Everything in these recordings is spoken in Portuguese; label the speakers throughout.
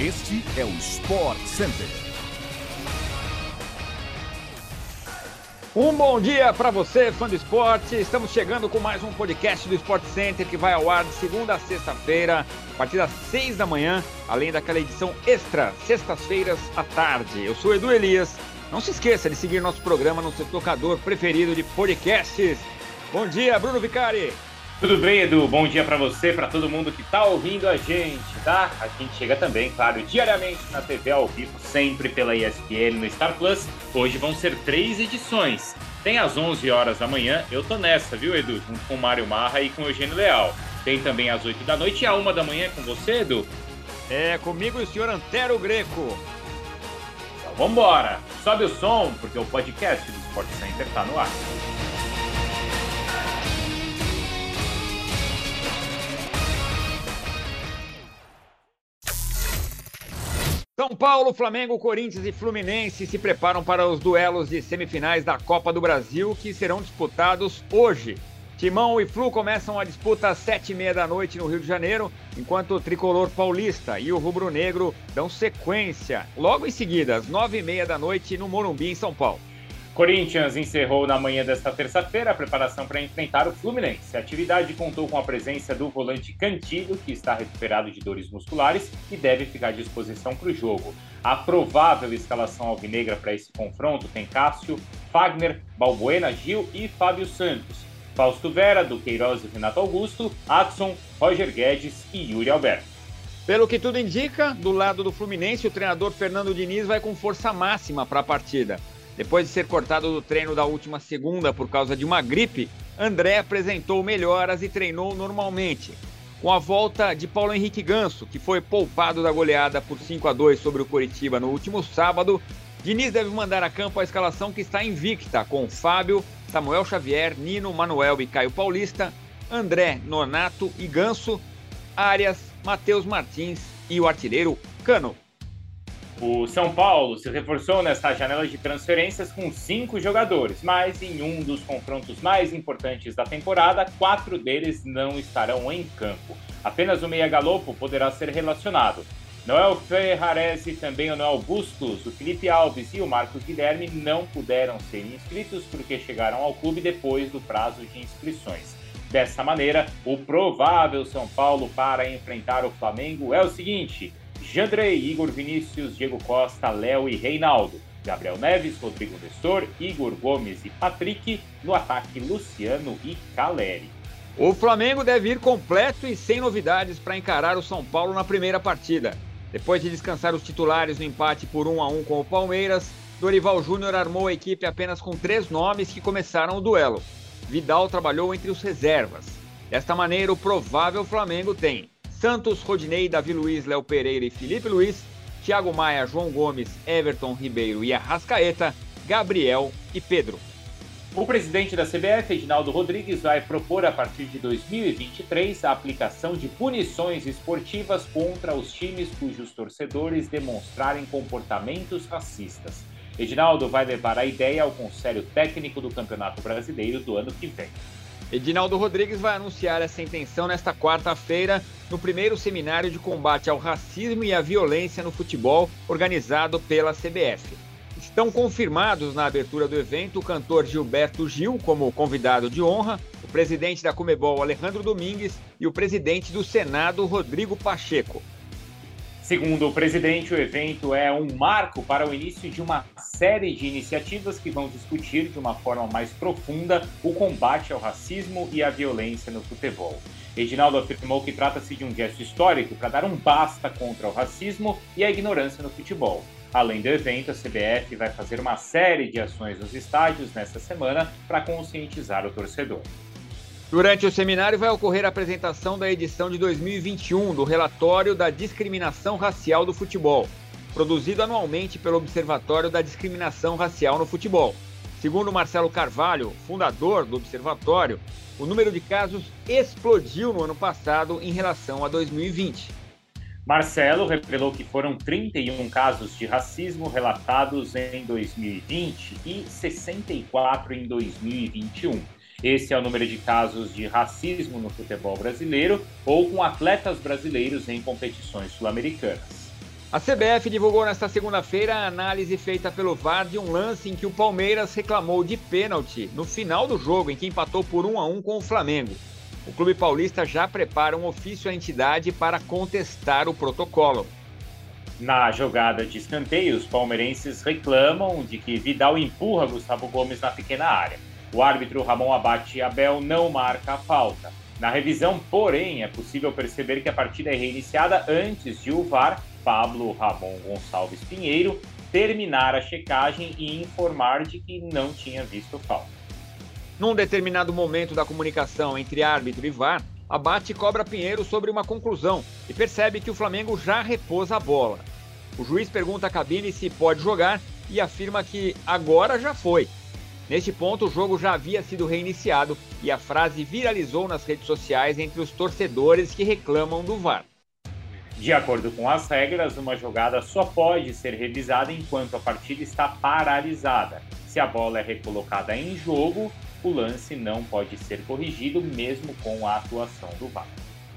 Speaker 1: Este é o Sport Center.
Speaker 2: Um bom dia para você, fã do esporte. Estamos chegando com mais um podcast do Sport Center que vai ao ar de segunda a sexta-feira, a partir das seis da manhã, além daquela edição extra, sextas-feiras à tarde. Eu sou Edu Elias. Não se esqueça de seguir nosso programa no seu tocador preferido de podcasts. Bom dia, Bruno Vicari.
Speaker 3: Tudo bem, Edu? Bom dia para você, para todo mundo que está ouvindo a gente, tá? A gente chega também, claro, diariamente na TV ao vivo, sempre pela ESPN no Star Plus. Hoje vão ser três edições. Tem às 11 horas da manhã, eu tô nessa, viu, Edu? Junto com o Mário Marra e com o Eugênio Leal. Tem também às 8 da noite e a 1 da manhã com você, Edu?
Speaker 2: É, comigo e o senhor Antero Greco.
Speaker 3: Então vambora! Sobe o som, porque o podcast do Sport Center tá no ar.
Speaker 2: São Paulo, Flamengo, Corinthians e Fluminense se preparam para os duelos de semifinais da Copa do Brasil que serão disputados hoje. Timão e Flu começam a disputa às sete e meia da noite no Rio de Janeiro, enquanto o tricolor paulista e o rubro-negro dão sequência logo em seguida, às nove e meia da noite no Morumbi, em São Paulo.
Speaker 3: Corinthians encerrou na manhã desta terça-feira a preparação para enfrentar o Fluminense. A atividade contou com a presença do volante Cantilho, que está recuperado de dores musculares e deve ficar à disposição para o jogo. A provável escalação alvinegra para esse confronto tem Cássio, Fagner, Balbuena, Gil e Fábio Santos. Fausto Vera, Duqueiroz e Renato Augusto, Adson, Roger Guedes e Yuri Alberto.
Speaker 2: Pelo que tudo indica, do lado do Fluminense, o treinador Fernando Diniz vai com força máxima para a partida. Depois de ser cortado do treino da última segunda por causa de uma gripe, André apresentou melhoras e treinou normalmente. Com a volta de Paulo Henrique Ganso, que foi poupado da goleada por 5 a 2 sobre o Coritiba no último sábado, Diniz deve mandar a campo a escalação que está invicta, com Fábio, Samuel Xavier, Nino, Manuel e Caio Paulista, André, Nonato e Ganso, Arias, Matheus Martins e o artilheiro Cano.
Speaker 3: O São Paulo se reforçou nesta janela de transferências com cinco jogadores, mas em um dos confrontos mais importantes da temporada, quatro deles não estarão em campo. Apenas o Meia Galopo poderá ser relacionado. Noel Ferrarese, também o Noel Bustos, o Felipe Alves e o Marcos Guilherme não puderam ser inscritos porque chegaram ao clube depois do prazo de inscrições. Dessa maneira, o provável São Paulo para enfrentar o Flamengo é o seguinte: Jandrei, Igor Vinícius, Diego Costa, Léo e Reinaldo. Gabriel Neves, Rodrigo Nestor, Igor Gomes e Patrick. No ataque, Luciano e Caleri.
Speaker 2: O Flamengo deve ir completo e sem novidades para encarar o São Paulo na primeira partida. Depois de descansar os titulares no empate por 1 a 1 com o Palmeiras, Dorival Júnior armou a equipe apenas com três nomes que começaram o duelo. Vidal trabalhou entre os reservas. Desta maneira, o provável Flamengo tem Santos, Rodinei, Davi Luiz, Léo Pereira e Felipe Luiz, Thiago Maia, João Gomes, Everton Ribeiro e Arrascaeta, Gabriel e Pedro.
Speaker 3: O presidente da CBF, Edinaldo Rodrigues, vai propor a partir de 2023 a aplicação de punições esportivas contra os times cujos torcedores demonstrarem comportamentos racistas. Edinaldo vai levar a ideia ao Conselho Técnico do Campeonato Brasileiro do ano que vem.
Speaker 2: Edinaldo Rodrigues vai anunciar essa intenção nesta quarta-feira no primeiro seminário de combate ao racismo e à violência no futebol organizado pela CBF. Estão confirmados na abertura do evento o cantor Gilberto Gil como convidado de honra, o presidente da Comebol Alejandro Domingues e o presidente do Senado Rodrigo Pacheco.
Speaker 3: Segundo o presidente, o evento é um marco para o início de uma série de iniciativas que vão discutir de uma forma mais profunda o combate ao racismo e à violência no futebol. Reginaldo afirmou que trata-se de um gesto histórico para dar um basta contra o racismo e a ignorância no futebol. Além do evento, a CBF vai fazer uma série de ações nos estádios nesta semana para conscientizar o torcedor.
Speaker 2: Durante o seminário vai ocorrer a apresentação da edição de 2021 do relatório da discriminação racial do futebol, produzido anualmente pelo Observatório da Discriminação Racial no Futebol. Segundo Marcelo Carvalho, fundador do observatório, o número de casos explodiu no ano passado em relação a 2020.
Speaker 3: Marcelo revelou que foram 31 casos de racismo relatados em 2020 e 64 em 2021 esse é o número de casos de racismo no futebol brasileiro ou com atletas brasileiros em competições sul-americanas.
Speaker 2: A CBF divulgou nesta segunda-feira a análise feita pelo VAR de um lance em que o Palmeiras reclamou de pênalti no final do jogo, em que empatou por 1 a 1 com o Flamengo. O clube paulista já prepara um ofício à entidade para contestar o protocolo.
Speaker 3: Na jogada de escanteio, os palmeirenses reclamam de que Vidal empurra Gustavo Gomes na pequena área. O árbitro Ramon Abate Abel não marca a falta. Na revisão, porém, é possível perceber que a partida é reiniciada antes de o VAR Pablo Ramon Gonçalves Pinheiro terminar a checagem e informar de que não tinha visto falta.
Speaker 2: Num determinado momento da comunicação entre árbitro e VAR, abate cobra Pinheiro sobre uma conclusão e percebe que o Flamengo já repôs a bola. O juiz pergunta à cabine se pode jogar e afirma que agora já foi. Neste ponto, o jogo já havia sido reiniciado e a frase viralizou nas redes sociais entre os torcedores que reclamam do VAR.
Speaker 3: De acordo com as regras, uma jogada só pode ser revisada enquanto a partida está paralisada. Se a bola é recolocada em jogo, o lance não pode ser corrigido, mesmo com a atuação do VAR.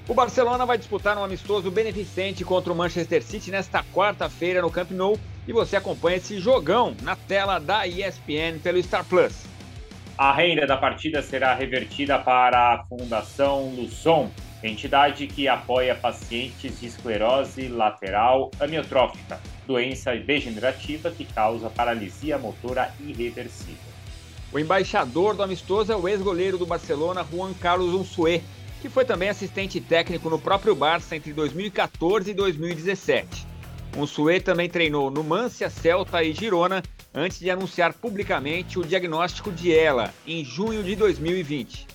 Speaker 2: O Barcelona vai disputar um amistoso beneficente contra o Manchester City nesta quarta-feira no Camp Nou e você acompanha esse jogão na tela da ESPN pelo Star Plus.
Speaker 3: A renda da partida será revertida para a Fundação Luson, entidade que apoia pacientes de esclerose lateral amiotrófica, doença degenerativa que causa paralisia motora irreversível.
Speaker 2: O embaixador do amistoso é o ex-goleiro do Barcelona, Juan Carlos Unsué, que foi também assistente técnico no próprio Barça entre 2014 e 2017. Unsué também treinou no Mancia, Celta e Girona antes de anunciar publicamente o diagnóstico de ela em junho de 2020.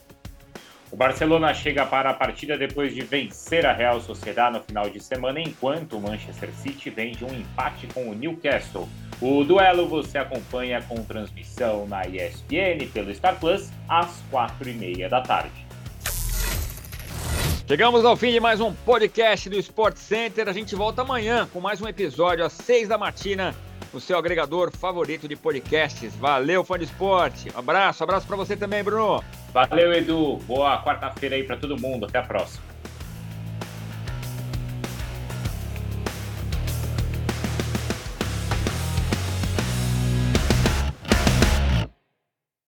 Speaker 3: O Barcelona chega para a partida depois de vencer a Real Sociedad no final de semana, enquanto o Manchester City vem de um empate com o Newcastle. O duelo você acompanha com transmissão na ESPN pelo Star Plus às quatro e meia da tarde.
Speaker 2: Chegamos ao fim de mais um podcast do Sport Center. A gente volta amanhã com mais um episódio às seis da matina no seu agregador favorito de podcasts. Valeu, fã de esporte. Abraço, abraço para você também, Bruno.
Speaker 3: Valeu, Edu. Boa quarta-feira aí para todo mundo. Até a próxima.